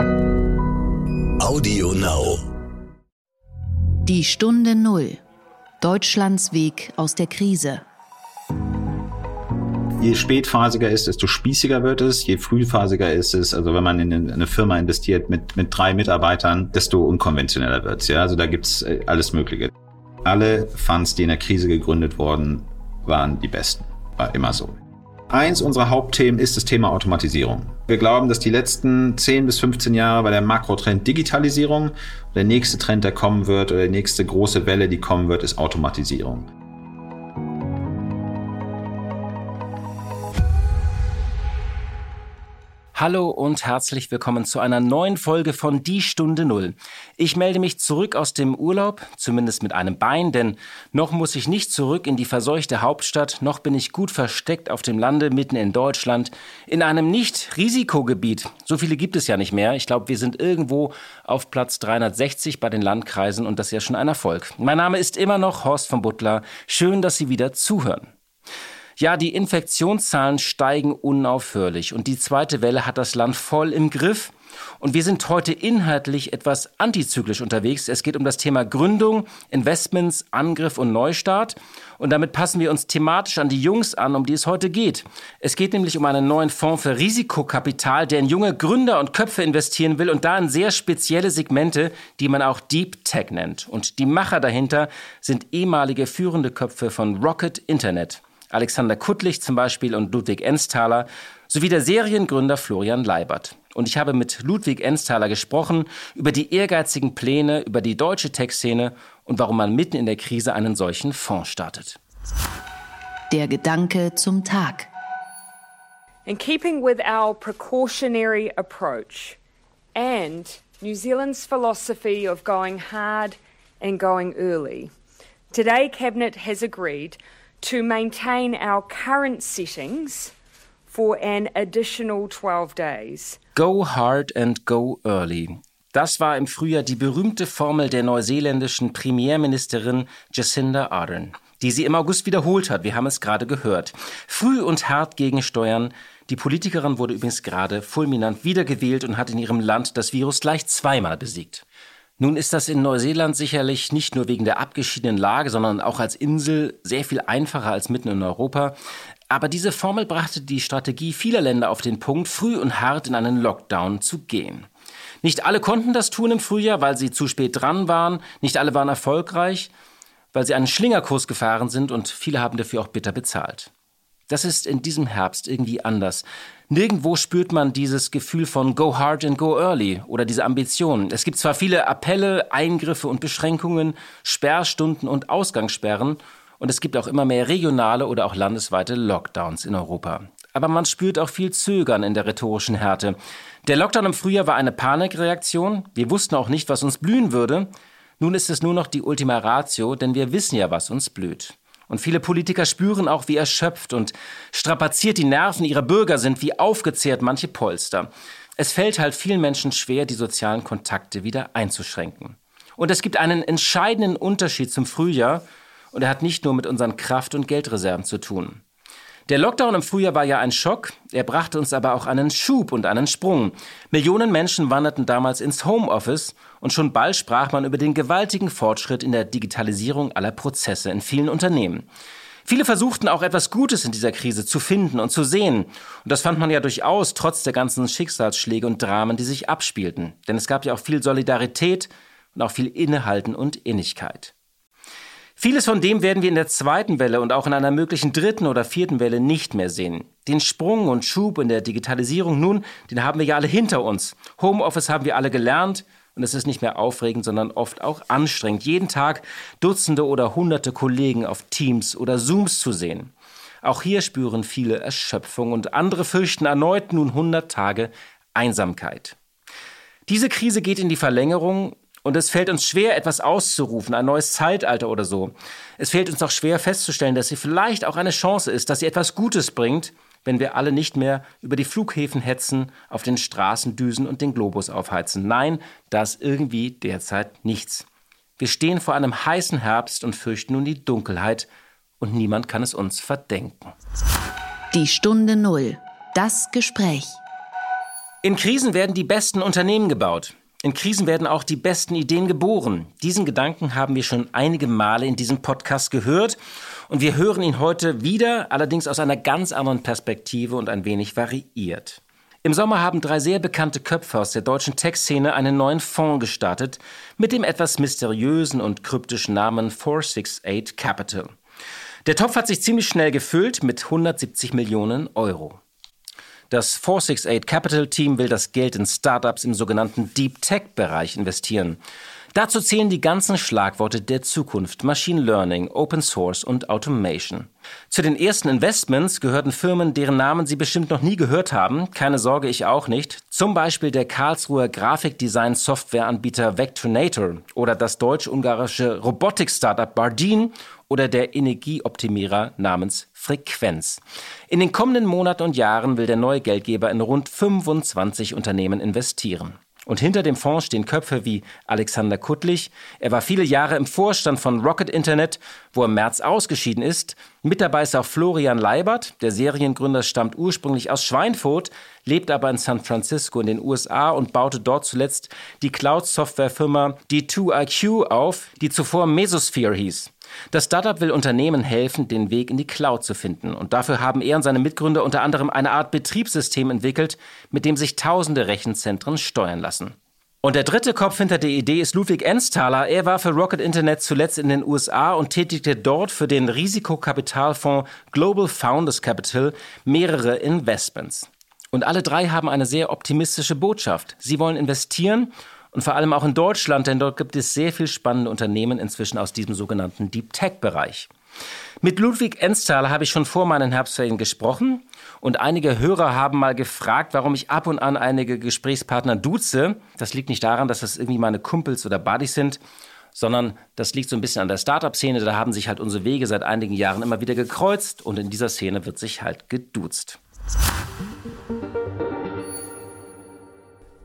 Audio Now. Die Stunde Null. Deutschlands Weg aus der Krise. Je spätphasiger ist, desto spießiger wird es. Je frühphasiger ist es, also wenn man in eine Firma investiert mit, mit drei Mitarbeitern, desto unkonventioneller wird es. Ja? Also da gibt's äh, alles Mögliche. Alle Funds, die in der Krise gegründet wurden, waren die besten. War immer so. Eins unserer Hauptthemen ist das Thema Automatisierung. Wir glauben, dass die letzten 10 bis 15 Jahre bei der Makrotrend Digitalisierung, der nächste Trend, der kommen wird, oder die nächste große Welle, die kommen wird, ist Automatisierung. Hallo und herzlich willkommen zu einer neuen Folge von Die Stunde Null. Ich melde mich zurück aus dem Urlaub, zumindest mit einem Bein, denn noch muss ich nicht zurück in die verseuchte Hauptstadt, noch bin ich gut versteckt auf dem Lande mitten in Deutschland, in einem Nicht-Risikogebiet. So viele gibt es ja nicht mehr. Ich glaube, wir sind irgendwo auf Platz 360 bei den Landkreisen und das ist ja schon ein Erfolg. Mein Name ist immer noch Horst von Butler. Schön, dass Sie wieder zuhören. Ja, die Infektionszahlen steigen unaufhörlich und die zweite Welle hat das Land voll im Griff. Und wir sind heute inhaltlich etwas antizyklisch unterwegs. Es geht um das Thema Gründung, Investments, Angriff und Neustart. Und damit passen wir uns thematisch an die Jungs an, um die es heute geht. Es geht nämlich um einen neuen Fonds für Risikokapital, der in junge Gründer und Köpfe investieren will und da in sehr spezielle Segmente, die man auch Deep Tech nennt. Und die Macher dahinter sind ehemalige führende Köpfe von Rocket Internet. Alexander Kuttlich zum Beispiel und Ludwig Ensthaler, sowie der Seriengründer Florian Leibert. Und ich habe mit Ludwig Ensthaler gesprochen über die ehrgeizigen Pläne, über die deutsche Tech-Szene und warum man mitten in der Krise einen solchen Fonds startet. Der Gedanke zum Tag. In keeping with our precautionary approach and New Zealand's philosophy of going hard and going early, today Cabinet has agreed to maintain our current settings for an additional 12 days. Go hard and go early. Das war im Frühjahr die berühmte Formel der neuseeländischen Premierministerin Jacinda Ardern, die sie im August wiederholt hat. Wir haben es gerade gehört. Früh und hart gegensteuern. Die Politikerin wurde übrigens gerade fulminant wiedergewählt und hat in ihrem Land das Virus gleich zweimal besiegt. Nun ist das in Neuseeland sicherlich nicht nur wegen der abgeschiedenen Lage, sondern auch als Insel sehr viel einfacher als mitten in Europa. Aber diese Formel brachte die Strategie vieler Länder auf den Punkt, früh und hart in einen Lockdown zu gehen. Nicht alle konnten das tun im Frühjahr, weil sie zu spät dran waren. Nicht alle waren erfolgreich, weil sie einen Schlingerkurs gefahren sind und viele haben dafür auch bitter bezahlt. Das ist in diesem Herbst irgendwie anders. Nirgendwo spürt man dieses Gefühl von Go hard and go early oder diese Ambition. Es gibt zwar viele Appelle, Eingriffe und Beschränkungen, Sperrstunden und Ausgangssperren und es gibt auch immer mehr regionale oder auch landesweite Lockdowns in Europa. Aber man spürt auch viel Zögern in der rhetorischen Härte. Der Lockdown im Frühjahr war eine Panikreaktion. Wir wussten auch nicht, was uns blühen würde. Nun ist es nur noch die Ultima Ratio, denn wir wissen ja, was uns blüht. Und viele Politiker spüren auch, wie erschöpft und strapaziert die Nerven ihrer Bürger sind, wie aufgezehrt manche Polster. Es fällt halt vielen Menschen schwer, die sozialen Kontakte wieder einzuschränken. Und es gibt einen entscheidenden Unterschied zum Frühjahr, und er hat nicht nur mit unseren Kraft- und Geldreserven zu tun. Der Lockdown im Frühjahr war ja ein Schock, er brachte uns aber auch einen Schub und einen Sprung. Millionen Menschen wanderten damals ins Homeoffice und schon bald sprach man über den gewaltigen Fortschritt in der Digitalisierung aller Prozesse in vielen Unternehmen. Viele versuchten auch etwas Gutes in dieser Krise zu finden und zu sehen. Und das fand man ja durchaus trotz der ganzen Schicksalsschläge und Dramen, die sich abspielten. Denn es gab ja auch viel Solidarität und auch viel Innehalten und Innigkeit. Vieles von dem werden wir in der zweiten Welle und auch in einer möglichen dritten oder vierten Welle nicht mehr sehen. Den Sprung und Schub in der Digitalisierung nun, den haben wir ja alle hinter uns. Homeoffice haben wir alle gelernt und es ist nicht mehr aufregend, sondern oft auch anstrengend, jeden Tag Dutzende oder Hunderte Kollegen auf Teams oder Zooms zu sehen. Auch hier spüren viele Erschöpfung und andere fürchten erneut nun 100 Tage Einsamkeit. Diese Krise geht in die Verlängerung und es fällt uns schwer, etwas auszurufen, ein neues Zeitalter oder so. Es fällt uns auch schwer festzustellen, dass sie vielleicht auch eine Chance ist, dass sie etwas Gutes bringt, wenn wir alle nicht mehr über die Flughäfen hetzen, auf den Straßen düsen und den Globus aufheizen. Nein, das irgendwie derzeit nichts. Wir stehen vor einem heißen Herbst und fürchten nun die Dunkelheit, und niemand kann es uns verdenken. Die Stunde Null. Das Gespräch. In Krisen werden die besten Unternehmen gebaut. In Krisen werden auch die besten Ideen geboren. Diesen Gedanken haben wir schon einige Male in diesem Podcast gehört und wir hören ihn heute wieder, allerdings aus einer ganz anderen Perspektive und ein wenig variiert. Im Sommer haben drei sehr bekannte Köpfe aus der deutschen Tech-Szene einen neuen Fonds gestartet mit dem etwas mysteriösen und kryptischen Namen 468 Capital. Der Topf hat sich ziemlich schnell gefüllt mit 170 Millionen Euro. Das 468 Capital Team will das Geld in Startups im sogenannten Deep Tech Bereich investieren. Dazu zählen die ganzen Schlagworte der Zukunft, Machine Learning, Open Source und Automation. Zu den ersten Investments gehörten Firmen, deren Namen Sie bestimmt noch nie gehört haben. Keine Sorge, ich auch nicht. Zum Beispiel der Karlsruher Grafikdesign-Softwareanbieter Vectornator oder das deutsch-ungarische Robotik-Startup Bardeen oder der Energieoptimierer namens Frequenz. In den kommenden Monaten und Jahren will der neue Geldgeber in rund 25 Unternehmen investieren. Und hinter dem Fonds stehen Köpfe wie Alexander Kuttlich. Er war viele Jahre im Vorstand von Rocket Internet, wo er im März ausgeschieden ist. Mit dabei ist auch Florian Leibert. Der Seriengründer stammt ursprünglich aus Schweinfurt, lebt aber in San Francisco in den USA und baute dort zuletzt die Cloud-Softwarefirma D2IQ auf, die zuvor Mesosphere hieß. Das Startup will Unternehmen helfen, den Weg in die Cloud zu finden. Und dafür haben er und seine Mitgründer unter anderem eine Art Betriebssystem entwickelt, mit dem sich tausende Rechenzentren steuern lassen. Und der dritte Kopf hinter der Idee ist Ludwig Ensthaler. Er war für Rocket Internet zuletzt in den USA und tätigte dort für den Risikokapitalfonds Global Founders Capital mehrere Investments. Und alle drei haben eine sehr optimistische Botschaft. Sie wollen investieren und vor allem auch in Deutschland, denn dort gibt es sehr viel spannende Unternehmen inzwischen aus diesem sogenannten Deep Tech-Bereich. Mit Ludwig Ensthaler habe ich schon vor meinen Herbstferien gesprochen und einige Hörer haben mal gefragt, warum ich ab und an einige Gesprächspartner duze. Das liegt nicht daran, dass das irgendwie meine Kumpels oder Buddies sind, sondern das liegt so ein bisschen an der Startup-Szene. Da haben sich halt unsere Wege seit einigen Jahren immer wieder gekreuzt und in dieser Szene wird sich halt geduzt.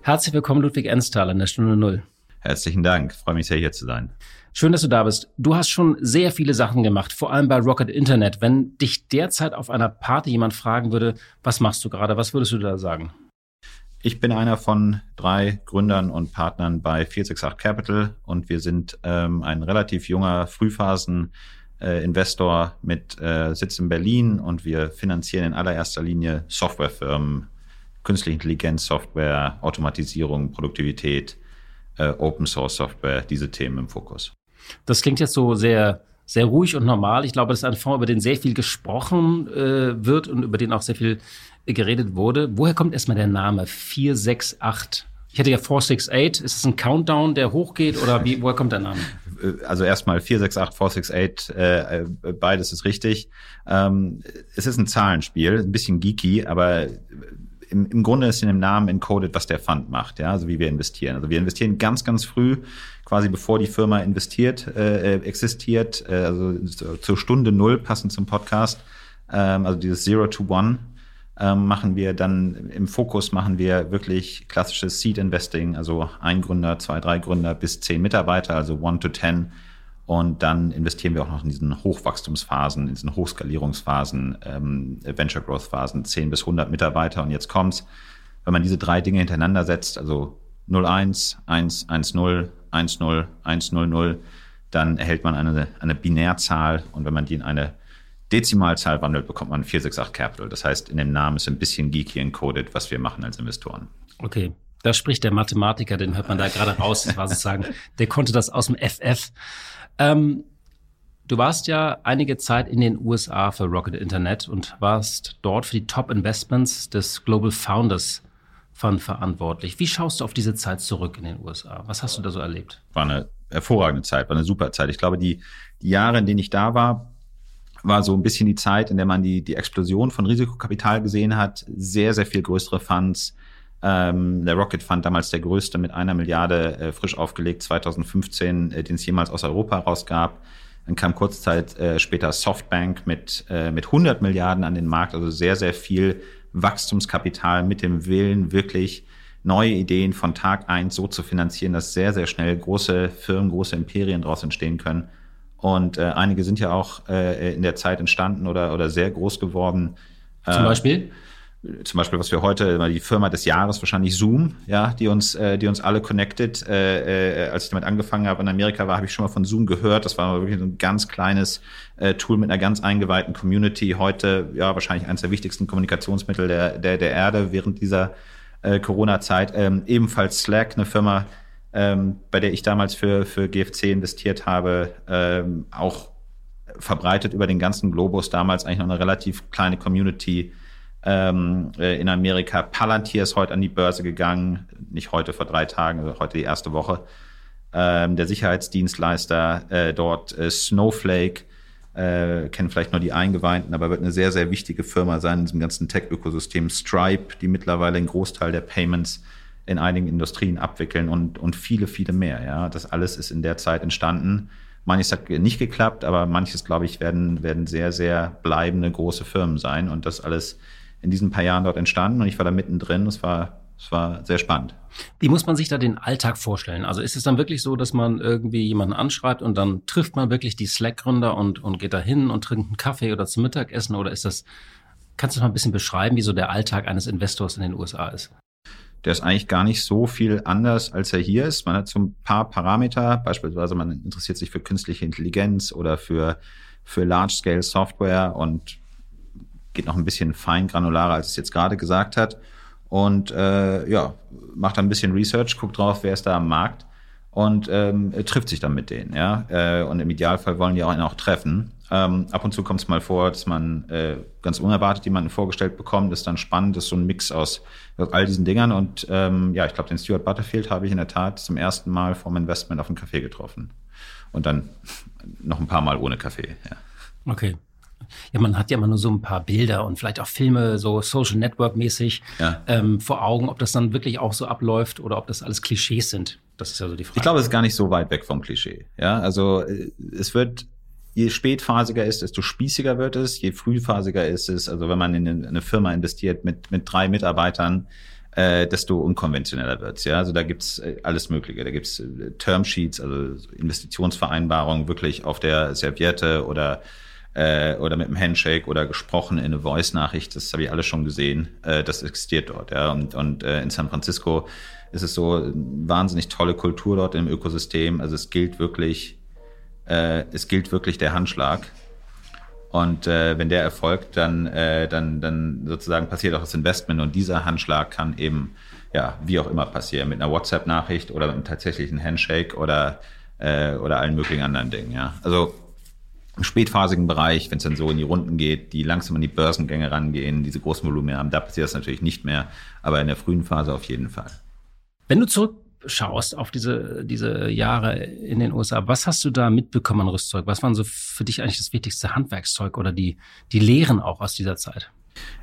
Herzlich willkommen, Ludwig Enstal in der Stunde Null. Herzlichen Dank. freue mich sehr, hier zu sein. Schön, dass du da bist. Du hast schon sehr viele Sachen gemacht, vor allem bei Rocket Internet. Wenn dich derzeit auf einer Party jemand fragen würde, was machst du gerade, was würdest du da sagen? Ich bin einer von drei Gründern und Partnern bei 468 Capital und wir sind ähm, ein relativ junger Frühphasen-Investor äh, mit äh, Sitz in Berlin und wir finanzieren in allererster Linie Softwarefirmen künstliche Intelligenz, Software, Automatisierung, Produktivität, äh, Open Source Software, diese Themen im Fokus. Das klingt jetzt so sehr sehr ruhig und normal. Ich glaube, das ist ein Fonds, über den sehr viel gesprochen äh, wird und über den auch sehr viel äh, geredet wurde. Woher kommt erstmal der Name 468? Ich hätte ja 468. Ist es ein Countdown, der hochgeht oder wie, woher kommt der Name? Äh, also erstmal 468, 468, äh, äh, beides ist richtig. Ähm, es ist ein Zahlenspiel, ein bisschen geeky, aber im, im Grunde ist in dem Namen encoded, was der Fund macht, ja, also wie wir investieren. Also wir investieren ganz, ganz früh, quasi bevor die Firma investiert, äh, existiert, äh, also zur Stunde Null, passend zum Podcast, ähm, also dieses Zero to One, ähm, machen wir dann im Fokus machen wir wirklich klassisches Seed Investing, also ein Gründer, zwei, drei Gründer bis zehn Mitarbeiter, also one to ten und dann investieren wir auch noch in diesen Hochwachstumsphasen, in diesen Hochskalierungsphasen, ähm, Venture Growth Phasen, 10 bis 100 Mitarbeiter. Und jetzt kommt's, wenn man diese drei Dinge hintereinander setzt, also 01, 1, 1, 0, 1, 0, 1, 0, 0, dann erhält man eine, eine Binärzahl. Und wenn man die in eine Dezimalzahl wandelt, bekommt man 468 Capital. Das heißt, in dem Namen ist ein bisschen geeky encoded, was wir machen als Investoren. Okay. Da spricht der Mathematiker, den hört man da gerade raus, das war sozusagen, der konnte das aus dem FF. Ähm, du warst ja einige Zeit in den USA für Rocket Internet und warst dort für die Top Investments des Global Founders Fund verantwortlich. Wie schaust du auf diese Zeit zurück in den USA? Was hast du da so erlebt? War eine hervorragende Zeit, war eine super Zeit. Ich glaube, die, die Jahre, in denen ich da war, war so ein bisschen die Zeit, in der man die, die Explosion von Risikokapital gesehen hat. Sehr, sehr viel größere Funds, ähm, der Rocket Fund, damals der größte mit einer Milliarde äh, frisch aufgelegt, 2015, äh, den es jemals aus Europa rausgab. Dann kam kurz Zeit äh, später Softbank mit, äh, mit 100 Milliarden an den Markt, also sehr, sehr viel Wachstumskapital mit dem Willen, wirklich neue Ideen von Tag eins so zu finanzieren, dass sehr, sehr schnell große Firmen, große Imperien daraus entstehen können. Und äh, einige sind ja auch äh, in der Zeit entstanden oder, oder sehr groß geworden. Zum Beispiel? Zum Beispiel, was wir heute, die Firma des Jahres wahrscheinlich Zoom, ja, die uns, äh, die uns alle connected. Äh, äh, als ich damit angefangen habe in Amerika war, habe ich schon mal von Zoom gehört. Das war wirklich so ein ganz kleines äh, Tool mit einer ganz eingeweihten Community. Heute ja wahrscheinlich eines der wichtigsten Kommunikationsmittel der der, der Erde während dieser äh, Corona-Zeit. Ähm, ebenfalls Slack, eine Firma, ähm, bei der ich damals für für GFC investiert habe, ähm, auch verbreitet über den ganzen Globus. Damals eigentlich noch eine relativ kleine Community ähm, äh, in Amerika. Palantir ist heute an die Börse gegangen, nicht heute vor drei Tagen, also heute die erste Woche. Ähm, der Sicherheitsdienstleister äh, dort äh, Snowflake, äh, kennen vielleicht nur die Eingeweihten, aber wird eine sehr, sehr wichtige Firma sein in diesem ganzen Tech-Ökosystem. Stripe, die mittlerweile einen Großteil der Payments in einigen Industrien abwickeln und, und viele, viele mehr. Ja, das alles ist in der Zeit entstanden. Manches hat nicht geklappt, aber manches, glaube ich, werden, werden sehr, sehr bleibende große Firmen sein und das alles in diesen paar Jahren dort entstanden und ich war da mittendrin. Es war, es war sehr spannend. Wie muss man sich da den Alltag vorstellen? Also ist es dann wirklich so, dass man irgendwie jemanden anschreibt und dann trifft man wirklich die Slack-Gründer und, und geht da hin und trinkt einen Kaffee oder zum Mittagessen oder ist das, kannst du mal ein bisschen beschreiben, wie so der Alltag eines Investors in den USA ist? Der ist eigentlich gar nicht so viel anders, als er hier ist. Man hat so ein paar Parameter, beispielsweise man interessiert sich für künstliche Intelligenz oder für, für Large-Scale Software und geht noch ein bisschen fein granularer, als es jetzt gerade gesagt hat. Und äh, ja, macht ein bisschen Research, guckt drauf, wer ist da am Markt und ähm, trifft sich dann mit denen. Ja? Äh, und im Idealfall wollen die auch einen auch treffen. Ähm, ab und zu kommt es mal vor, dass man äh, ganz unerwartet jemanden vorgestellt bekommt. Das ist dann spannend, das ist so ein Mix aus, aus all diesen Dingern. Und ähm, ja, ich glaube, den Stuart Butterfield habe ich in der Tat zum ersten Mal vom Investment auf einen Kaffee getroffen. Und dann noch ein paar Mal ohne Kaffee. Ja. Okay. Ja, man hat ja immer nur so ein paar Bilder und vielleicht auch Filme, so Social Network mäßig ja. ähm, vor Augen, ob das dann wirklich auch so abläuft oder ob das alles Klischees sind. Das ist ja so die Frage. Ich glaube, es ist gar nicht so weit weg vom Klischee. Ja, also äh, es wird je spätphasiger ist, desto spießiger wird es, je frühphasiger ist es. Also wenn man in eine Firma investiert mit, mit drei Mitarbeitern, äh, desto unkonventioneller wird's. Ja? Also da gibt's äh, alles Mögliche. Da gibt's äh, Termsheets, also Investitionsvereinbarungen wirklich auf der Serviette oder äh, oder mit einem Handshake oder gesprochen in eine Voice-Nachricht, das habe ich alles schon gesehen. Äh, das existiert dort. Ja. Und, und äh, in San Francisco ist es so wahnsinnig tolle Kultur dort im Ökosystem. Also es gilt wirklich, äh, es gilt wirklich der Handschlag. Und äh, wenn der erfolgt, dann, äh, dann, dann sozusagen passiert auch das Investment und dieser Handschlag kann eben, ja, wie auch immer passieren, mit einer WhatsApp-Nachricht oder mit einem tatsächlichen Handshake oder, äh, oder allen möglichen anderen Dingen. Ja. Also spätphasigen Bereich, wenn es dann so in die Runden geht, die langsam an die Börsengänge rangehen, diese großen Volumen haben, da passiert das natürlich nicht mehr, aber in der frühen Phase auf jeden Fall. Wenn du zurückschaust auf diese, diese Jahre in den USA, was hast du da mitbekommen an Rüstzeug? Was waren so für dich eigentlich das wichtigste Handwerkszeug oder die, die Lehren auch aus dieser Zeit?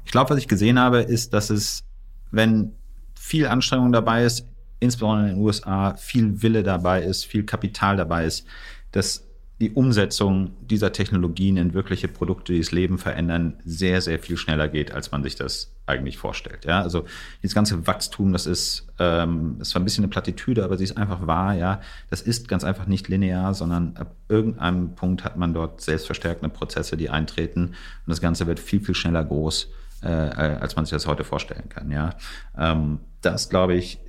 Ich glaube, was ich gesehen habe, ist, dass es, wenn viel Anstrengung dabei ist, insbesondere in den USA, viel Wille dabei ist, viel Kapital dabei ist, dass die Umsetzung dieser Technologien in wirkliche Produkte, die das Leben verändern, sehr, sehr viel schneller geht, als man sich das eigentlich vorstellt. Ja, also dieses ganze Wachstum, das ist, ähm, das war ein bisschen eine Plattitüde, aber sie ist einfach wahr. Ja, das ist ganz einfach nicht linear, sondern ab irgendeinem Punkt hat man dort selbstverstärkende Prozesse, die eintreten und das Ganze wird viel, viel schneller groß, äh, als man sich das heute vorstellen kann. Ja, ähm, das glaube ich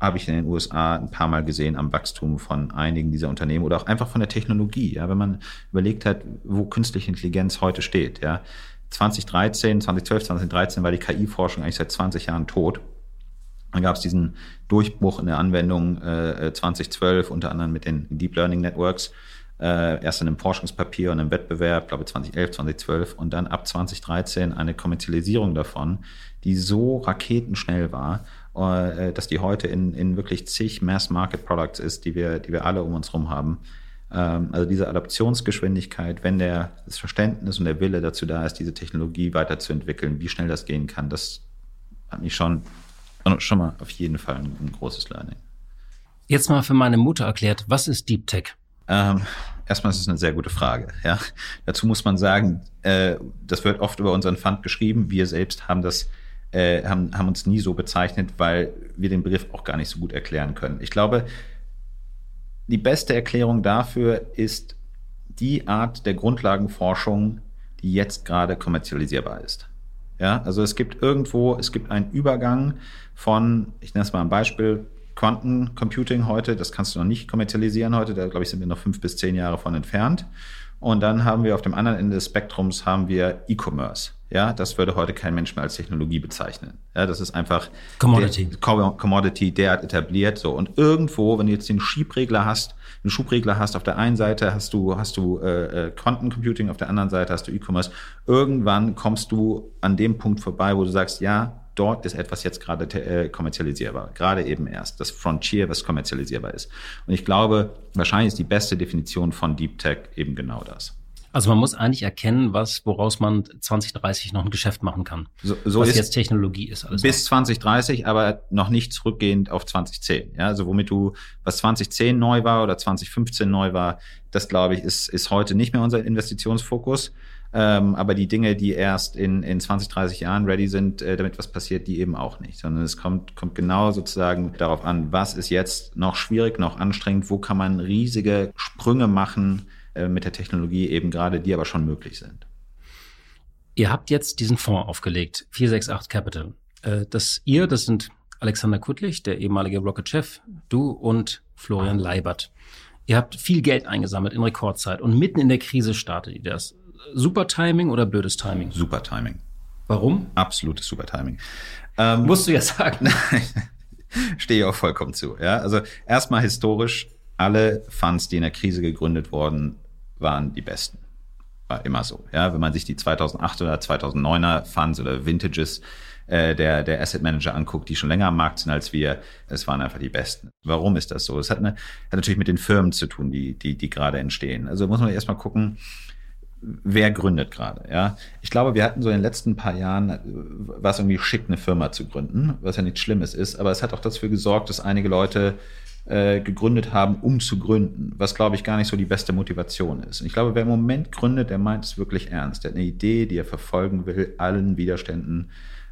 habe ich in den USA ein paar Mal gesehen am Wachstum von einigen dieser Unternehmen oder auch einfach von der Technologie. Ja, wenn man überlegt hat, wo künstliche Intelligenz heute steht. Ja, 2013, 2012, 2013 war die KI-Forschung eigentlich seit 20 Jahren tot. Dann gab es diesen Durchbruch in der Anwendung äh, 2012, unter anderem mit den Deep Learning Networks. Äh, erst in einem Forschungspapier und einem Wettbewerb, glaube 2011, 2012 und dann ab 2013 eine Kommerzialisierung davon, die so raketenschnell war äh, dass die heute in, in wirklich zig Mass-Market-Products ist, die wir, die wir alle um uns herum haben. Ähm, also diese Adaptionsgeschwindigkeit, wenn der, das Verständnis und der Wille dazu da ist, diese Technologie weiterzuentwickeln, wie schnell das gehen kann, das hat mich schon, schon mal auf jeden Fall ein, ein großes Learning. Jetzt mal für meine Mutter erklärt, was ist Deep Tech? Ähm, erstmal ist es eine sehr gute Frage. Ja. Dazu muss man sagen, äh, das wird oft über unseren Fund geschrieben. Wir selbst haben das äh, haben, haben uns nie so bezeichnet, weil wir den Begriff auch gar nicht so gut erklären können. Ich glaube, die beste Erklärung dafür ist die Art der Grundlagenforschung, die jetzt gerade kommerzialisierbar ist. Ja, also es gibt irgendwo, es gibt einen Übergang von, ich nenne es mal ein Beispiel, Quantencomputing heute, das kannst du noch nicht kommerzialisieren heute, da glaube ich sind wir noch fünf bis zehn Jahre von entfernt. Und dann haben wir auf dem anderen Ende des Spektrums haben wir E-Commerce. Ja, das würde heute kein Mensch mehr als Technologie bezeichnen. Ja, das ist einfach Commodity. Der, Commodity derart etabliert so. Und irgendwo, wenn du jetzt den Schiebregler hast, einen Schubregler hast, auf der einen Seite hast du hast du äh, äh Quantencomputing, auf der anderen Seite hast du E-Commerce. Irgendwann kommst du an dem Punkt vorbei, wo du sagst, ja, dort ist etwas jetzt gerade äh, kommerzialisierbar. Gerade eben erst. Das Frontier, was kommerzialisierbar ist. Und ich glaube, wahrscheinlich ist die beste Definition von Deep Tech eben genau das. Also man muss eigentlich erkennen, was, woraus man 2030 noch ein Geschäft machen kann. So, so was ist jetzt Technologie ist. Alles bis 2030, aber noch nicht zurückgehend auf 2010. Ja, also womit du, was 2010 neu war oder 2015 neu war, das glaube ich, ist, ist heute nicht mehr unser Investitionsfokus. Ähm, aber die Dinge, die erst in, in 20, 30 Jahren ready sind, äh, damit was passiert, die eben auch nicht. Sondern es kommt, kommt genau sozusagen darauf an, was ist jetzt noch schwierig, noch anstrengend, wo kann man riesige Sprünge machen, äh, mit der Technologie eben gerade, die aber schon möglich sind. Ihr habt jetzt diesen Fonds aufgelegt, 468 Capital. Äh, das ihr, das sind Alexander Kuttlich, der ehemalige Rocket-Chef, du und Florian Leibert. Ihr habt viel Geld eingesammelt in Rekordzeit und mitten in der Krise startet ihr das. Super Timing oder blödes Timing? Super Timing. Warum? Absolutes Super Timing. Ähm, Musst du ja sagen. Stehe ich auch vollkommen zu. Ja, also erstmal historisch alle Funds, die in der Krise gegründet wurden, waren die besten. War immer so. Ja, wenn man sich die 2008 oder 2009er Funds oder Vintages äh, der, der Asset Manager anguckt, die schon länger am Markt sind als wir, es waren einfach die besten. Warum ist das so? Es hat, eine, hat natürlich mit den Firmen zu tun, die, die, die gerade entstehen. Also muss man erstmal gucken, wer gründet gerade, ja. Ich glaube, wir hatten so in den letzten paar Jahren, äh, war es irgendwie schick, eine Firma zu gründen, was ja nichts Schlimmes ist, aber es hat auch dafür gesorgt, dass einige Leute äh, gegründet haben, um zu gründen, was glaube ich gar nicht so die beste Motivation ist. Und ich glaube, wer im Moment gründet, der meint es wirklich ernst. Der hat eine Idee, die er verfolgen will, allen Widerständen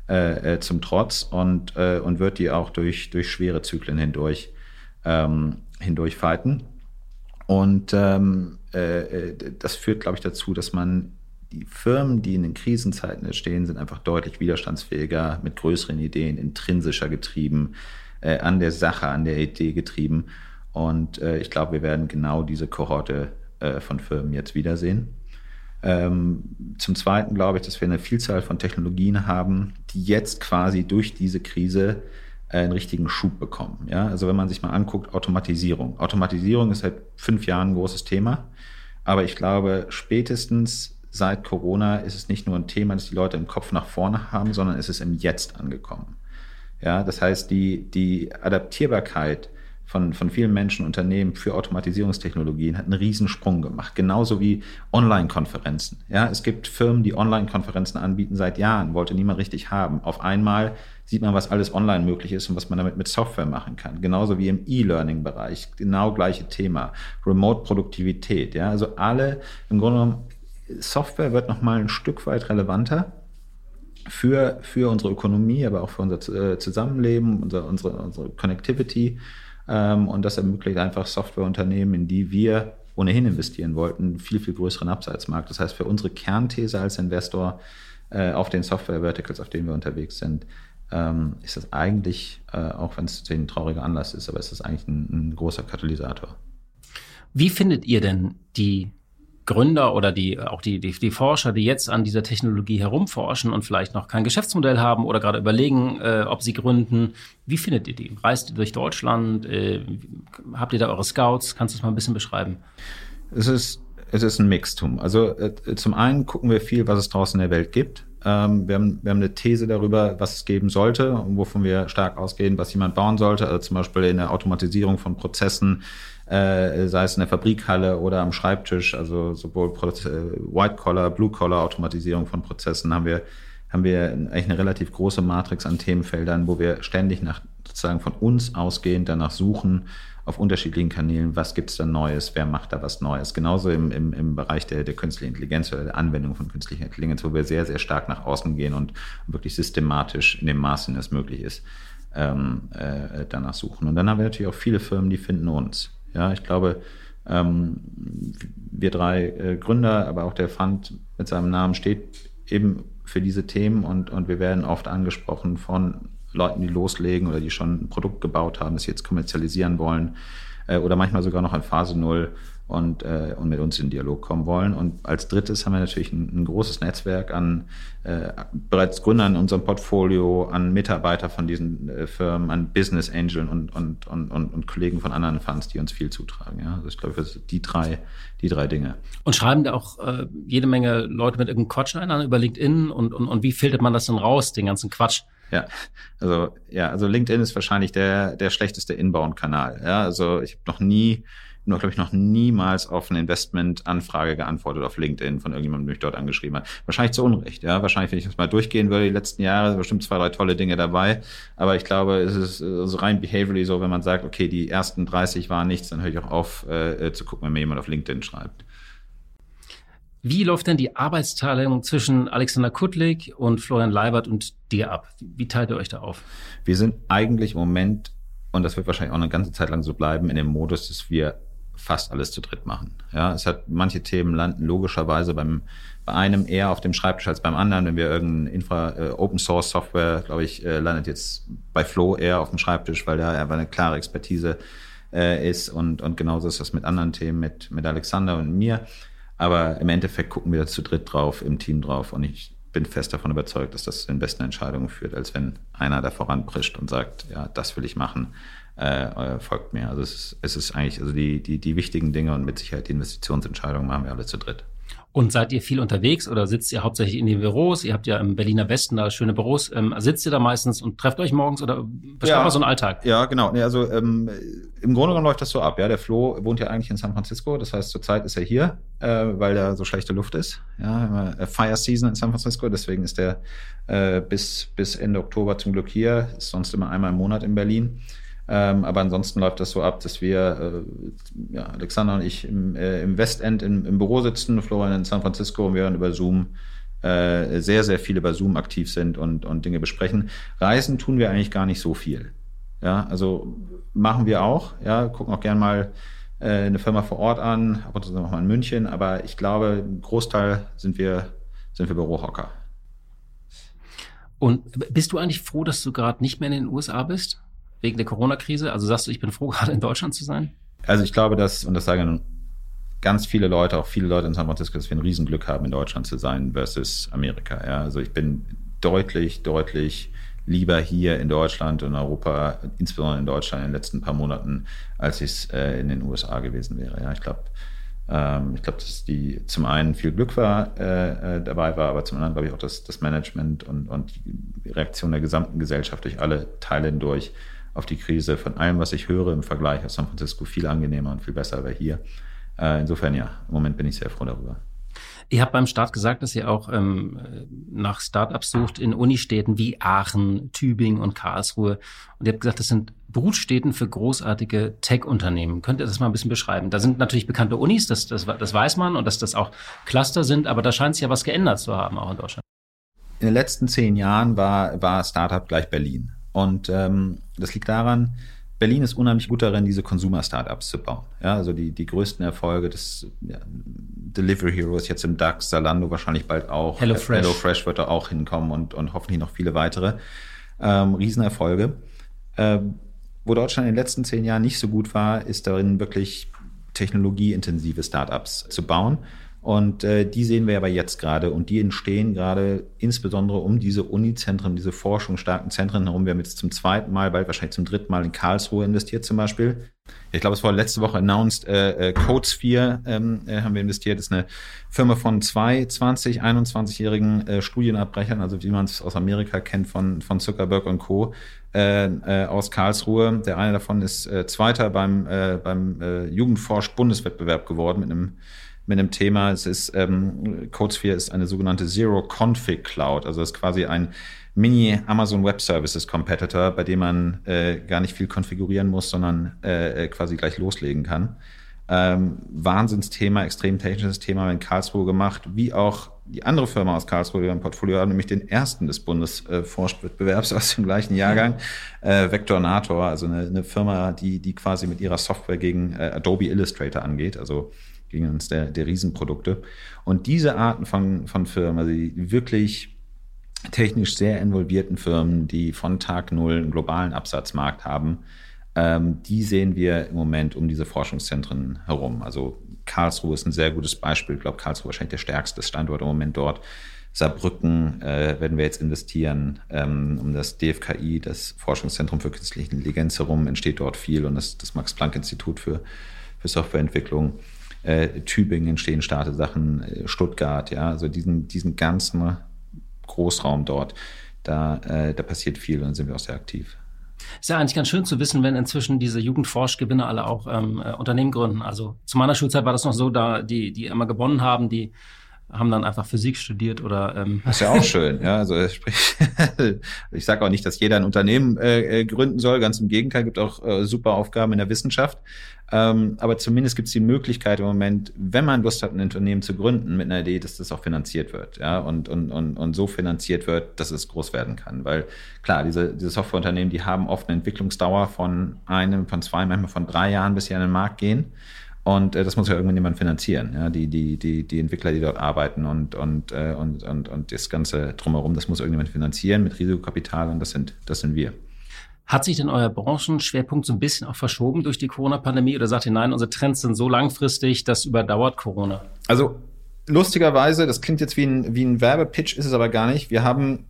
äh, äh, zum Trotz und, und wird die auch durch, durch schwere Zyklen hindurch, ähm, hindurch fighten. Und ähm, äh, äh das führt, glaube ich, dazu, dass man die Firmen, die in den Krisenzeiten entstehen, sind einfach deutlich widerstandsfähiger, mit größeren Ideen, intrinsischer getrieben, äh, an der Sache, an der Idee getrieben. Und äh, ich glaube, wir werden genau diese Kohorte äh, von Firmen jetzt wiedersehen. Ähm, zum Zweiten glaube ich, dass wir eine Vielzahl von Technologien haben, die jetzt quasi durch diese Krise äh, einen richtigen Schub bekommen. Ja? Also wenn man sich mal anguckt, Automatisierung. Automatisierung ist seit fünf Jahren ein großes Thema. Aber ich glaube, spätestens seit Corona ist es nicht nur ein Thema, das die Leute im Kopf nach vorne haben, sondern es ist im Jetzt angekommen. Ja, das heißt, die, die Adaptierbarkeit von, von vielen Menschen, Unternehmen für Automatisierungstechnologien hat einen Riesensprung gemacht. Genauso wie Online-Konferenzen. Ja, es gibt Firmen, die Online-Konferenzen anbieten seit Jahren, wollte niemand richtig haben. Auf einmal sieht man, was alles online möglich ist und was man damit mit Software machen kann. Genauso wie im E-Learning-Bereich. Genau gleiche Thema. Remote-Produktivität. Ja, also alle, im Grunde genommen, Software wird nochmal ein Stück weit relevanter für, für unsere Ökonomie, aber auch für unser äh, Zusammenleben, unser, unsere, unsere Connectivity. Ähm, und das ermöglicht einfach Softwareunternehmen, in die wir ohnehin investieren wollten, viel, viel größeren Absatzmarkt. Das heißt, für unsere Kernthese als Investor äh, auf den Software-Verticals, auf denen wir unterwegs sind, ähm, ist das eigentlich, äh, auch wenn es ein trauriger Anlass ist, aber ist das eigentlich ein, ein großer Katalysator. Wie findet ihr denn die Gründer oder die, auch die, die, die Forscher, die jetzt an dieser Technologie herumforschen und vielleicht noch kein Geschäftsmodell haben oder gerade überlegen, äh, ob sie gründen, wie findet ihr die? Reist ihr durch Deutschland? Äh, habt ihr da eure Scouts? Kannst du es mal ein bisschen beschreiben? Es ist, es ist ein Mixtum. Also äh, zum einen gucken wir viel, was es draußen in der Welt gibt. Ähm, wir, haben, wir haben eine These darüber, was es geben sollte und wovon wir stark ausgehen, was jemand bauen sollte. Also zum Beispiel in der Automatisierung von Prozessen, äh, sei es in der Fabrikhalle oder am Schreibtisch, also sowohl äh, White-Collar, Blue-Collar-Automatisierung von Prozessen haben wir, haben wir eigentlich eine relativ große Matrix an Themenfeldern, wo wir ständig nach sozusagen von uns ausgehend danach suchen, auf unterschiedlichen Kanälen, was gibt's da Neues, wer macht da was Neues. Genauso im, im, im Bereich der, der künstlichen Intelligenz oder der Anwendung von künstlicher Intelligenz, wo wir sehr, sehr stark nach außen gehen und wirklich systematisch in dem Maße, in das möglich ist, ähm, äh, danach suchen. Und dann haben wir natürlich auch viele Firmen, die finden uns. Ja, ich glaube, ähm, wir drei äh, Gründer, aber auch der Fund mit seinem Namen steht eben für diese Themen und, und wir werden oft angesprochen von Leuten, die loslegen oder die schon ein Produkt gebaut haben, das jetzt kommerzialisieren wollen äh, oder manchmal sogar noch in Phase Null und, äh, und mit uns in Dialog kommen wollen. Und als drittes haben wir natürlich ein, ein großes Netzwerk an äh, bereits Gründern in unserem Portfolio, an Mitarbeiter von diesen äh, Firmen, an Business Angeln und, und, und, und, und Kollegen von anderen Funds, die uns viel zutragen. Ja? Also ich glaube, das sind die drei, die drei Dinge. Und schreiben da auch äh, jede Menge Leute mit irgendeinem Quatsch ein über LinkedIn und, und, und wie filtert man das denn raus, den ganzen Quatsch? Ja, also ja, also LinkedIn ist wahrscheinlich der der schlechteste Inbound-Kanal. Ja, also ich habe noch nie nur, glaube ich, noch niemals auf eine Investment-Anfrage geantwortet auf LinkedIn von irgendjemandem, der mich dort angeschrieben hat. Wahrscheinlich zu Unrecht, ja. Wahrscheinlich, wenn ich das mal durchgehen würde, die letzten Jahre, sind bestimmt zwei, drei tolle Dinge dabei. Aber ich glaube, es ist so rein behaviorally so, wenn man sagt, okay, die ersten 30 waren nichts, dann höre ich auch auf äh, zu gucken, wenn mir jemand auf LinkedIn schreibt. Wie läuft denn die Arbeitsteilung zwischen Alexander Kutlik und Florian Leibert und dir ab? Wie teilt ihr euch da auf? Wir sind eigentlich im Moment, und das wird wahrscheinlich auch eine ganze Zeit lang so bleiben, in dem Modus, dass wir fast alles zu dritt machen. Ja, es hat manche Themen landen logischerweise beim bei einem eher auf dem Schreibtisch als beim anderen. Wenn wir irgendeine Infra äh, Open Source Software, glaube ich, äh, landet jetzt bei Flo eher auf dem Schreibtisch, weil da einfach eine klare Expertise äh, ist und und genauso ist das mit anderen Themen mit mit Alexander und mir. Aber im Endeffekt gucken wir da zu dritt drauf, im Team drauf. Und ich bin fest davon überzeugt, dass das zu den besten Entscheidungen führt, als wenn einer da voranprischt und sagt, ja, das will ich machen, äh, äh, folgt mir. Also es ist, es ist eigentlich, also die, die, die wichtigen Dinge und mit Sicherheit die Investitionsentscheidungen machen wir alle zu dritt. Und seid ihr viel unterwegs oder sitzt ihr hauptsächlich in den Büros? Ihr habt ja im Berliner Westen da schöne Büros. Ähm, sitzt ihr da meistens und trefft euch morgens oder beschreibt ja, mal so einen Alltag? Ja, genau. Nee, also ähm, im Grunde genommen läuft das so ab. Ja, der Flo wohnt ja eigentlich in San Francisco. Das heißt, zurzeit ist er hier, äh, weil da so schlechte Luft ist. Ja, äh, Fire Season in San Francisco. Deswegen ist er äh, bis bis Ende Oktober zum Glück hier. Ist sonst immer einmal im Monat in Berlin. Ähm, aber ansonsten läuft das so ab, dass wir, äh, ja, Alexander und ich im, äh, im Westend im, im, Büro sitzen, Florian in San Francisco und wir dann über Zoom äh, sehr, sehr viel über Zoom aktiv sind und, und Dinge besprechen. Reisen tun wir eigentlich gar nicht so viel. Ja, also machen wir auch, ja, gucken auch gern mal äh, eine Firma vor Ort an, ab und zu noch mal in München, aber ich glaube, ein Großteil sind wir, sind wir Bürohocker. Und bist du eigentlich froh, dass du gerade nicht mehr in den USA bist? Wegen der Corona-Krise? Also sagst du, ich bin froh, gerade in Deutschland zu sein? Also ich glaube, dass, und das sagen ganz viele Leute, auch viele Leute in San Francisco, dass wir ein Riesenglück haben, in Deutschland zu sein versus Amerika. Ja, also ich bin deutlich, deutlich lieber hier in Deutschland und Europa, insbesondere in Deutschland in den letzten paar Monaten, als ich es äh, in den USA gewesen wäre. Ja, ich glaube, ähm, ich glaube, dass die zum einen viel Glück war, äh, äh, dabei war, aber zum anderen glaube ich auch, dass das Management und, und die Reaktion der gesamten Gesellschaft durch alle Teile hindurch auf die Krise von allem, was ich höre im Vergleich aus San Francisco viel angenehmer und viel besser aber hier. Äh, insofern ja, im Moment bin ich sehr froh darüber. Ihr habt beim Start gesagt, dass ihr auch ähm, nach Startups sucht in Unistädten wie Aachen, Tübingen und Karlsruhe. Und ihr habt gesagt, das sind Brutstädten für großartige Tech-Unternehmen. Könnt ihr das mal ein bisschen beschreiben? Da sind natürlich bekannte Unis, das, das, das weiß man, und dass das auch Cluster sind, aber da scheint sich ja was geändert zu haben, auch in Deutschland. In den letzten zehn Jahren war, war Startup gleich Berlin. Und ähm, das liegt daran, Berlin ist unheimlich gut darin, diese Consumer-Startups zu bauen. Ja, also die, die größten Erfolge des ja, Delivery Heroes jetzt im DAX, Zalando wahrscheinlich bald auch. HelloFresh. HelloFresh wird da auch hinkommen und, und hoffentlich noch viele weitere. Ähm, Riesenerfolge. Ähm, wo Deutschland in den letzten zehn Jahren nicht so gut war, ist darin wirklich technologieintensive Startups zu bauen. Und äh, die sehen wir aber jetzt gerade und die entstehen gerade insbesondere um diese Unizentren, diese forschungsstarken Zentren herum. Wir haben jetzt zum zweiten Mal, bald wahrscheinlich zum dritten Mal in Karlsruhe investiert zum Beispiel. Ich glaube, es wurde letzte Woche announced, äh, äh, Codesphere ähm, äh, haben wir investiert. Das ist eine Firma von zwei 20, 21-jährigen äh, Studienabbrechern, also wie man es aus Amerika kennt von, von Zuckerberg und Co. Äh, äh, aus Karlsruhe. Der eine davon ist äh, Zweiter beim, äh, beim äh, Jugendforsch-Bundeswettbewerb geworden mit einem mit einem Thema. Es ist, ähm, CodeSphere ist eine sogenannte Zero Config Cloud. Also es ist quasi ein Mini Amazon Web Services Competitor, bei dem man äh, gar nicht viel konfigurieren muss, sondern äh, äh, quasi gleich loslegen kann. Ähm, Wahnsinnsthema, extrem technisches Thema in Karlsruhe gemacht, wie auch die andere Firma aus Karlsruhe, die wir im Portfolio haben, nämlich den ersten des Bundesforschwettbewerbs äh, aus dem gleichen Jahrgang, äh, Vectornator, also eine, eine, Firma, die, die quasi mit ihrer Software gegen äh, Adobe Illustrator angeht, also uns der, der Riesenprodukte. Und diese Arten von, von Firmen, also die wirklich technisch sehr involvierten Firmen, die von Tag Null einen globalen Absatzmarkt haben, ähm, die sehen wir im Moment um diese Forschungszentren herum. Also Karlsruhe ist ein sehr gutes Beispiel. Ich glaube, Karlsruhe wahrscheinlich der stärkste Standort im Moment dort. Saarbrücken äh, werden wir jetzt investieren, ähm, um das DFKI, das Forschungszentrum für künstliche Intelligenz herum, entsteht dort viel und das, das Max-Planck-Institut für, für Softwareentwicklung. Äh, Tübingen entstehen starke Sachen, äh, Stuttgart, ja, also diesen, diesen ganzen Großraum dort, da, äh, da passiert viel und sind wir auch sehr aktiv. Ist ja eigentlich ganz schön zu wissen, wenn inzwischen diese Jugendforschgewinner alle auch ähm, äh, Unternehmen gründen. Also zu meiner Schulzeit war das noch so, da die, die immer gewonnen haben, die haben dann einfach Physik studiert oder ähm das ist ja auch schön ja also sprich ich sage auch nicht dass jeder ein Unternehmen äh, äh, gründen soll ganz im Gegenteil gibt auch äh, super Aufgaben in der Wissenschaft. Ähm, aber zumindest gibt es die Möglichkeit im Moment wenn man Lust hat ein Unternehmen zu gründen mit einer Idee dass das auch finanziert wird ja und und und, und so finanziert wird dass es groß werden kann. Weil klar diese diese Softwareunternehmen die haben oft eine Entwicklungsdauer von einem von zwei manchmal von drei Jahren bis sie an den Markt gehen und äh, das muss ja irgendwann jemand finanzieren, ja, die, die, die, die Entwickler, die dort arbeiten und, und, äh, und, und, und das Ganze drumherum, das muss irgendjemand finanzieren mit Risikokapital und das sind, das sind wir. Hat sich denn euer Branchenschwerpunkt so ein bisschen auch verschoben durch die Corona-Pandemie oder sagt ihr, nein, unsere Trends sind so langfristig, das überdauert Corona? Also lustigerweise, das klingt jetzt wie ein, wie ein Werbepitch, ist es aber gar nicht. Wir haben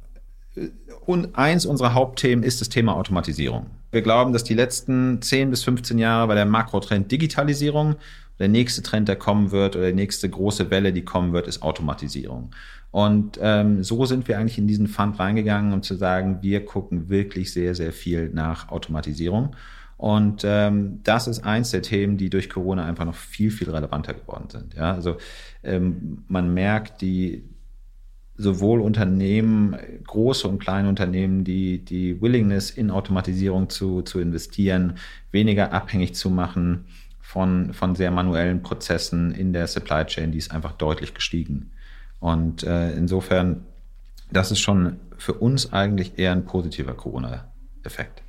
äh, und eins unserer Hauptthemen ist das Thema Automatisierung. Wir glauben, dass die letzten 10 bis 15 Jahre bei der Makrotrend Digitalisierung der nächste Trend, der kommen wird, oder die nächste große Welle, die kommen wird, ist Automatisierung. Und ähm, so sind wir eigentlich in diesen Fund reingegangen, um zu sagen, wir gucken wirklich sehr, sehr viel nach Automatisierung. Und ähm, das ist eins der Themen, die durch Corona einfach noch viel, viel relevanter geworden sind. Ja, also ähm, man merkt, die, sowohl Unternehmen, große und kleine Unternehmen, die die Willingness in Automatisierung zu, zu investieren, weniger abhängig zu machen von, von sehr manuellen Prozessen in der Supply Chain, die ist einfach deutlich gestiegen. Und äh, insofern, das ist schon für uns eigentlich eher ein positiver Corona-Effekt.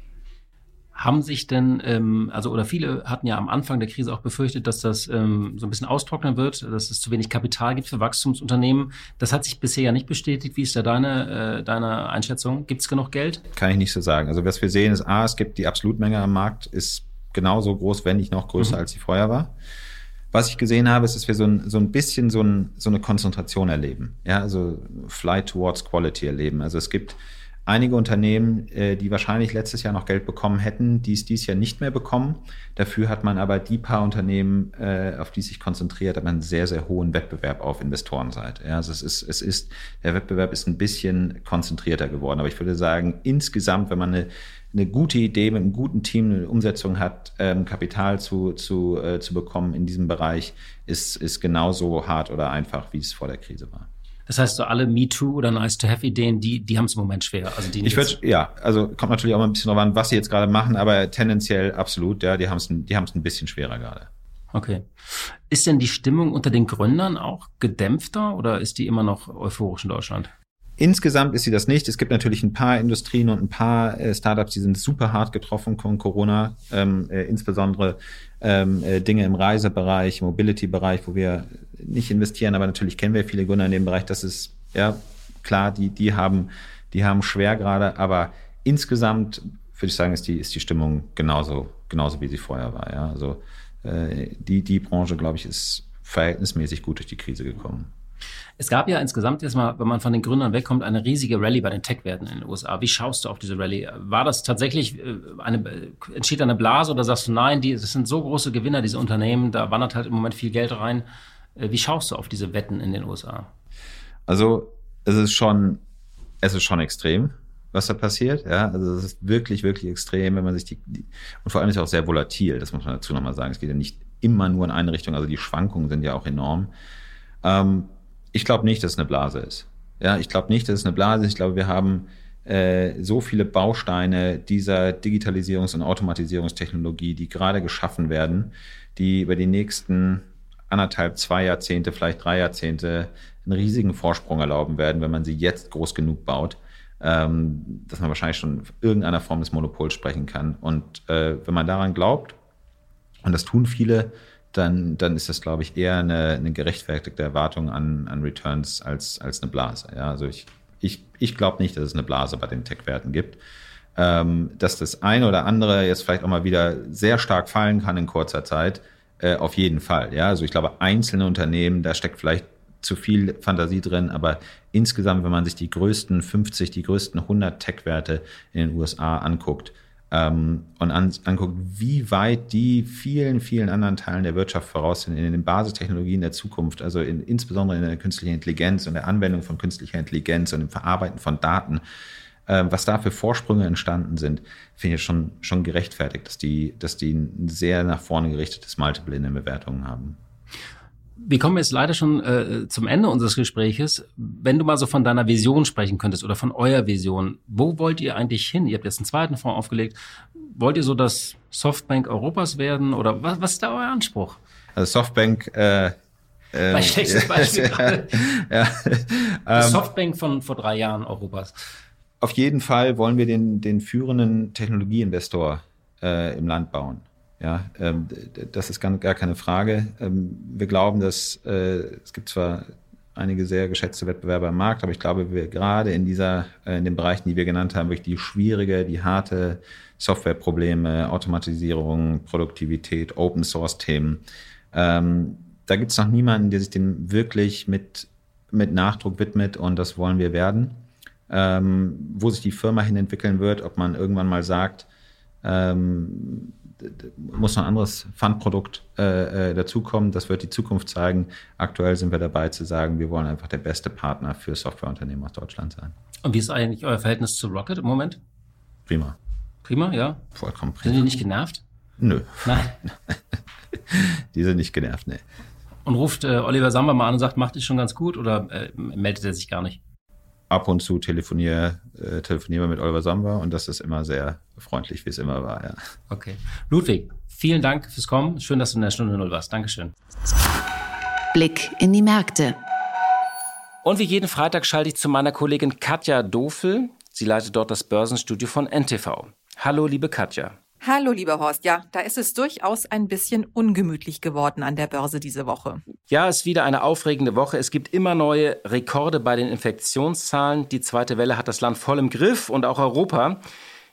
Haben sich denn, ähm, also oder viele hatten ja am Anfang der Krise auch befürchtet, dass das ähm, so ein bisschen austrocknen wird, dass es zu wenig Kapital gibt für Wachstumsunternehmen. Das hat sich bisher ja nicht bestätigt. Wie ist da deine, äh, deine Einschätzung? Gibt es genug Geld? Kann ich nicht so sagen. Also was wir sehen ist, A, es gibt die Absolutmenge am Markt, ist genauso groß, wenn nicht noch größer, mhm. als sie vorher war. Was ich gesehen habe, ist, dass wir so ein, so ein bisschen so, ein, so eine Konzentration erleben. Ja, also Flight towards Quality erleben. Also es gibt einige Unternehmen, äh, die wahrscheinlich letztes Jahr noch Geld bekommen hätten, die es dieses Jahr nicht mehr bekommen. Dafür hat man aber die paar Unternehmen, äh, auf die sich konzentriert, aber einen sehr, sehr hohen Wettbewerb auf Investorenseite. Ja, also es ist, es ist, der Wettbewerb ist ein bisschen konzentrierter geworden. Aber ich würde sagen, insgesamt, wenn man eine, eine gute Idee mit einem guten Team eine Umsetzung hat, ähm, Kapital zu, zu, äh, zu bekommen in diesem Bereich, ist, ist genauso hart oder einfach, wie es vor der Krise war. Das heißt, so alle MeToo oder Nice-to-Have-Ideen, die, die haben es im Moment schwer. Also die ich würde, ja, also kommt natürlich auch mal ein bisschen drauf an, was sie jetzt gerade machen, aber tendenziell absolut, ja, die haben es die haben's ein bisschen schwerer gerade. Okay. Ist denn die Stimmung unter den Gründern auch gedämpfter oder ist die immer noch euphorisch in Deutschland? Insgesamt ist sie das nicht. Es gibt natürlich ein paar Industrien und ein paar äh, Startups, die sind super hart getroffen von Corona, ähm, äh, insbesondere ähm, äh, Dinge im Reisebereich, Mobility-Bereich, wo wir nicht investieren, aber natürlich kennen wir viele Gründer in dem Bereich. Das ist ja klar, die die haben die haben schwer gerade, aber insgesamt würde ich sagen, ist die ist die Stimmung genauso genauso wie sie vorher war. Ja, also äh, die die Branche, glaube ich, ist verhältnismäßig gut durch die Krise gekommen. Es gab ja insgesamt erstmal, wenn man von den Gründern wegkommt, eine riesige Rallye bei den Tech-Werten in den USA. Wie schaust du auf diese Rallye? War das tatsächlich äh, eine, entsteht eine Blase oder sagst du, nein, die, das sind so große Gewinner, diese Unternehmen, da wandert halt im Moment viel Geld rein. Äh, wie schaust du auf diese Wetten in den USA? Also, es ist schon, es ist schon extrem was da passiert. Ja, also es ist wirklich, wirklich extrem, wenn man sich die, die und vor allem ist es auch sehr volatil, das muss man dazu nochmal sagen. Es geht ja nicht immer nur in eine Richtung, also die Schwankungen sind ja auch enorm. Ähm, ich glaube nicht, dass es eine Blase ist. Ja, ich glaube nicht, dass es eine Blase ist. Ich glaube, wir haben äh, so viele Bausteine dieser Digitalisierungs- und Automatisierungstechnologie, die gerade geschaffen werden, die über die nächsten anderthalb, zwei Jahrzehnte, vielleicht drei Jahrzehnte einen riesigen Vorsprung erlauben werden, wenn man sie jetzt groß genug baut, ähm, dass man wahrscheinlich schon irgendeiner Form des Monopols sprechen kann. Und äh, wenn man daran glaubt, und das tun viele, dann, dann ist das, glaube ich, eher eine, eine gerechtfertigte Erwartung an, an Returns als, als eine Blase. Ja, also ich Ich, ich glaube nicht, dass es eine Blase bei den Tech-Werten gibt. Ähm, dass das eine oder andere jetzt vielleicht auch mal wieder sehr stark fallen kann in kurzer Zeit, äh, auf jeden Fall. Ja, also ich glaube, einzelne Unternehmen, da steckt vielleicht zu viel Fantasie drin, aber insgesamt, wenn man sich die größten 50, die größten 100 Tech-Werte in den USA anguckt, ähm, und an, anguckt, wie weit die vielen, vielen anderen Teilen der Wirtschaft voraus sind in den Basistechnologien der Zukunft, also in, insbesondere in der künstlichen Intelligenz und der Anwendung von künstlicher Intelligenz und im Verarbeiten von Daten, äh, was da für Vorsprünge entstanden sind, finde ich schon, schon gerechtfertigt, dass die, dass die ein sehr nach vorne gerichtetes Multiple in den Bewertungen haben. Wir kommen jetzt leider schon äh, zum Ende unseres Gespräches. Wenn du mal so von deiner Vision sprechen könntest oder von eurer Vision, wo wollt ihr eigentlich hin? Ihr habt jetzt einen zweiten Fonds aufgelegt. Wollt ihr so das Softbank Europas werden oder was, was ist da euer Anspruch? Also Softbank äh, ähm, schlechtes Beispiel gerade. ja, ähm, Softbank von vor drei Jahren Europas. Auf jeden Fall wollen wir den, den führenden Technologieinvestor äh, im Land bauen. Ja, ähm, das ist gar, keine Frage. Ähm, wir glauben, dass äh, es gibt zwar einige sehr geschätzte Wettbewerber im Markt, aber ich glaube, wir gerade in dieser, äh, in den Bereichen, die wir genannt haben, wirklich die schwierige, die harte Softwareprobleme, Automatisierung, Produktivität, Open Source Themen, ähm, da gibt es noch niemanden, der sich dem wirklich mit, mit Nachdruck widmet und das wollen wir werden. Ähm, wo sich die Firma hin entwickeln wird, ob man irgendwann mal sagt, ähm, muss noch ein anderes Fundprodukt äh, äh, dazukommen. Das wird die Zukunft zeigen. Aktuell sind wir dabei zu sagen, wir wollen einfach der beste Partner für Softwareunternehmen aus Deutschland sein. Und wie ist eigentlich euer Verhältnis zu Rocket im Moment? Prima. Prima, ja. Vollkommen prima. Sind die nicht genervt? Nö. Nein. die sind nicht genervt, nee. Und ruft äh, Oliver Samba mal an und sagt, macht es schon ganz gut oder äh, meldet er sich gar nicht? Ab und zu telefoniere, äh, telefonieren wir mit Oliver Samba und das ist immer sehr freundlich, wie es immer war. Ja. Okay. Ludwig, vielen Dank fürs Kommen. Schön, dass du in der Stunde Null warst. Dankeschön. Blick in die Märkte. Und wie jeden Freitag schalte ich zu meiner Kollegin Katja Dofel. Sie leitet dort das Börsenstudio von NTV. Hallo, liebe Katja. Hallo, lieber Horst. Ja, da ist es durchaus ein bisschen ungemütlich geworden an der Börse diese Woche. Ja, es ist wieder eine aufregende Woche. Es gibt immer neue Rekorde bei den Infektionszahlen. Die zweite Welle hat das Land voll im Griff und auch Europa.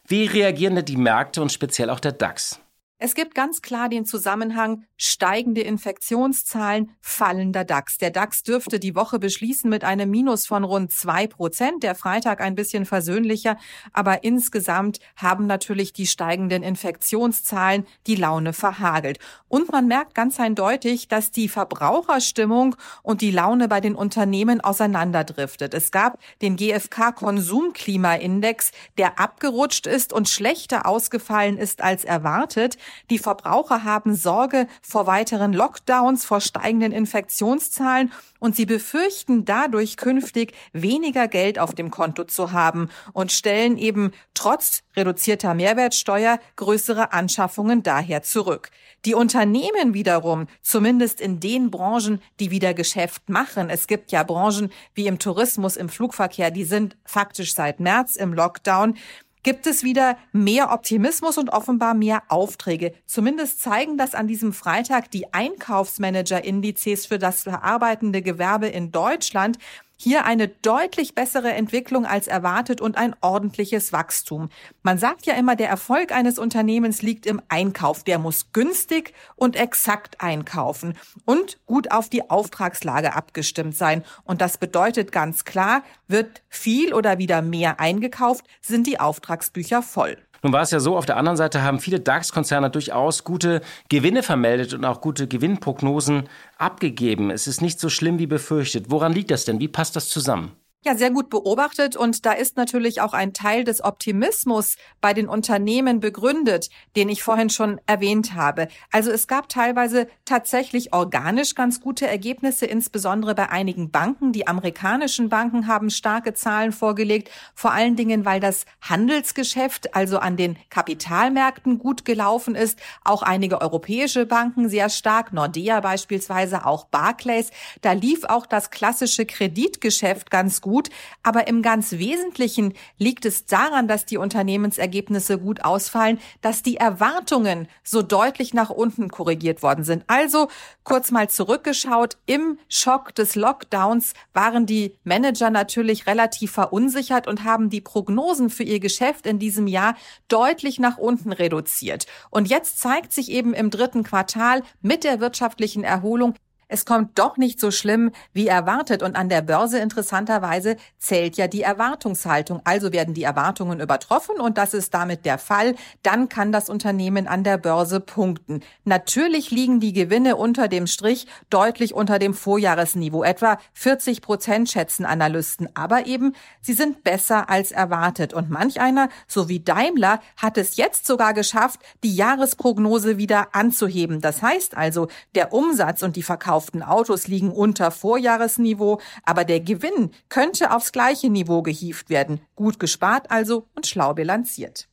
Wie reagieren denn die Märkte und speziell auch der DAX? Es gibt ganz klar den Zusammenhang steigende Infektionszahlen, fallender DAX. Der DAX dürfte die Woche beschließen mit einem Minus von rund zwei Prozent. Der Freitag ein bisschen versöhnlicher, aber insgesamt haben natürlich die steigenden Infektionszahlen die Laune verhagelt. Und man merkt ganz eindeutig, dass die Verbraucherstimmung und die Laune bei den Unternehmen auseinanderdriftet. Es gab den GfK Konsumklimaindex, der abgerutscht ist und schlechter ausgefallen ist als erwartet. Die Verbraucher haben Sorge vor weiteren Lockdowns, vor steigenden Infektionszahlen und sie befürchten dadurch künftig weniger Geld auf dem Konto zu haben und stellen eben trotz reduzierter Mehrwertsteuer größere Anschaffungen daher zurück. Die Unternehmen wiederum, zumindest in den Branchen, die wieder Geschäft machen, es gibt ja Branchen wie im Tourismus, im Flugverkehr, die sind faktisch seit März im Lockdown, gibt es wieder mehr Optimismus und offenbar mehr Aufträge. Zumindest zeigen das an diesem Freitag die Einkaufsmanager-Indizes für das verarbeitende Gewerbe in Deutschland. Hier eine deutlich bessere Entwicklung als erwartet und ein ordentliches Wachstum. Man sagt ja immer, der Erfolg eines Unternehmens liegt im Einkauf. Der muss günstig und exakt einkaufen und gut auf die Auftragslage abgestimmt sein. Und das bedeutet ganz klar, wird viel oder wieder mehr eingekauft, sind die Auftragsbücher voll. Nun war es ja so, auf der anderen Seite haben viele DAX-Konzerne durchaus gute Gewinne vermeldet und auch gute Gewinnprognosen abgegeben. Es ist nicht so schlimm wie befürchtet. Woran liegt das denn? Wie passt das zusammen? Ja, sehr gut beobachtet und da ist natürlich auch ein Teil des Optimismus bei den Unternehmen begründet, den ich vorhin schon erwähnt habe. Also es gab teilweise tatsächlich organisch ganz gute Ergebnisse, insbesondere bei einigen Banken. Die amerikanischen Banken haben starke Zahlen vorgelegt, vor allen Dingen, weil das Handelsgeschäft, also an den Kapitalmärkten gut gelaufen ist. Auch einige europäische Banken sehr stark, Nordea beispielsweise, auch Barclays. Da lief auch das klassische Kreditgeschäft ganz gut gut. Aber im ganz Wesentlichen liegt es daran, dass die Unternehmensergebnisse gut ausfallen, dass die Erwartungen so deutlich nach unten korrigiert worden sind. Also kurz mal zurückgeschaut, im Schock des Lockdowns waren die Manager natürlich relativ verunsichert und haben die Prognosen für ihr Geschäft in diesem Jahr deutlich nach unten reduziert. Und jetzt zeigt sich eben im dritten Quartal mit der wirtschaftlichen Erholung, es kommt doch nicht so schlimm wie erwartet und an der Börse interessanterweise zählt ja die Erwartungshaltung. Also werden die Erwartungen übertroffen und das ist damit der Fall. Dann kann das Unternehmen an der Börse punkten. Natürlich liegen die Gewinne unter dem Strich deutlich unter dem Vorjahresniveau. Etwa 40 Prozent schätzen Analysten. Aber eben, sie sind besser als erwartet. Und manch einer, so wie Daimler, hat es jetzt sogar geschafft, die Jahresprognose wieder anzuheben. Das heißt also, der Umsatz und die Verkauf verkauften Autos liegen unter Vorjahresniveau, aber der Gewinn könnte aufs gleiche Niveau gehievt werden. Gut gespart also und schlau bilanziert.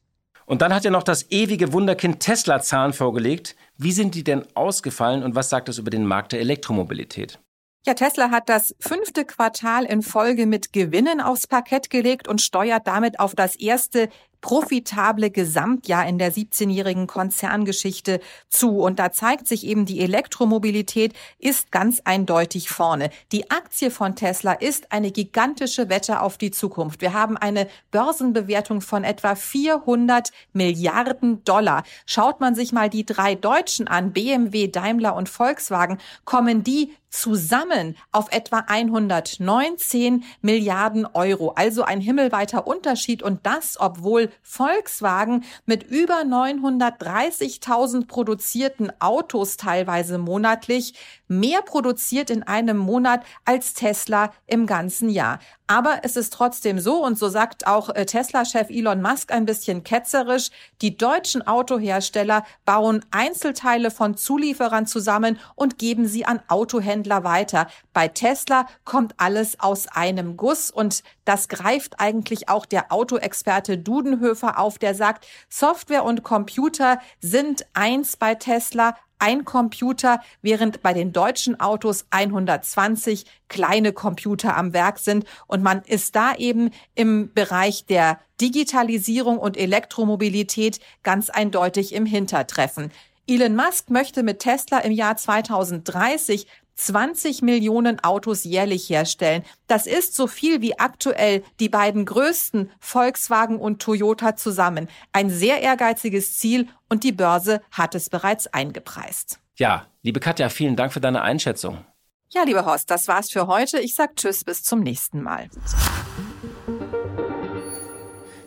Und dann hat er noch das ewige Wunderkind Tesla Zahlen vorgelegt. Wie sind die denn ausgefallen und was sagt das über den Markt der Elektromobilität? Ja, Tesla hat das fünfte Quartal in Folge mit Gewinnen aufs Parkett gelegt und steuert damit auf das erste profitable Gesamtjahr in der 17-jährigen Konzerngeschichte zu. Und da zeigt sich eben, die Elektromobilität ist ganz eindeutig vorne. Die Aktie von Tesla ist eine gigantische Wette auf die Zukunft. Wir haben eine Börsenbewertung von etwa 400 Milliarden Dollar. Schaut man sich mal die drei Deutschen an, BMW, Daimler und Volkswagen, kommen die zusammen auf etwa 119 Milliarden Euro. Also ein himmelweiter Unterschied und das, obwohl Volkswagen mit über 930.000 produzierten Autos teilweise monatlich mehr produziert in einem Monat als Tesla im ganzen Jahr. Aber es ist trotzdem so, und so sagt auch äh, Tesla-Chef Elon Musk ein bisschen ketzerisch, die deutschen Autohersteller bauen Einzelteile von Zulieferern zusammen und geben sie an Autohändler weiter. Bei Tesla kommt alles aus einem Guss und das greift eigentlich auch der Autoexperte Dudenhöfer auf, der sagt, Software und Computer sind eins bei Tesla, ein Computer, während bei den deutschen Autos 120 kleine Computer am Werk sind. Und man ist da eben im Bereich der Digitalisierung und Elektromobilität ganz eindeutig im Hintertreffen. Elon Musk möchte mit Tesla im Jahr 2030 20 Millionen Autos jährlich herstellen. Das ist so viel wie aktuell die beiden größten Volkswagen und Toyota zusammen. Ein sehr ehrgeiziges Ziel und die Börse hat es bereits eingepreist. Ja, liebe Katja, vielen Dank für deine Einschätzung. Ja, lieber Horst, das war's für heute. Ich sag Tschüss, bis zum nächsten Mal.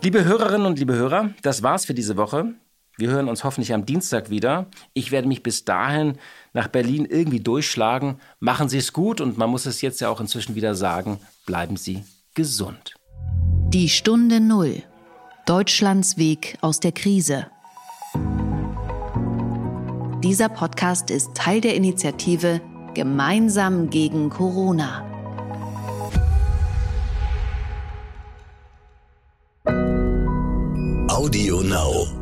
Liebe Hörerinnen und liebe Hörer, das war's für diese Woche. Wir hören uns hoffentlich am Dienstag wieder. Ich werde mich bis dahin nach Berlin irgendwie durchschlagen. Machen Sie es gut und man muss es jetzt ja auch inzwischen wieder sagen, bleiben Sie gesund. Die Stunde Null. Deutschlands Weg aus der Krise. Dieser Podcast ist Teil der Initiative Gemeinsam gegen Corona. Audio Now.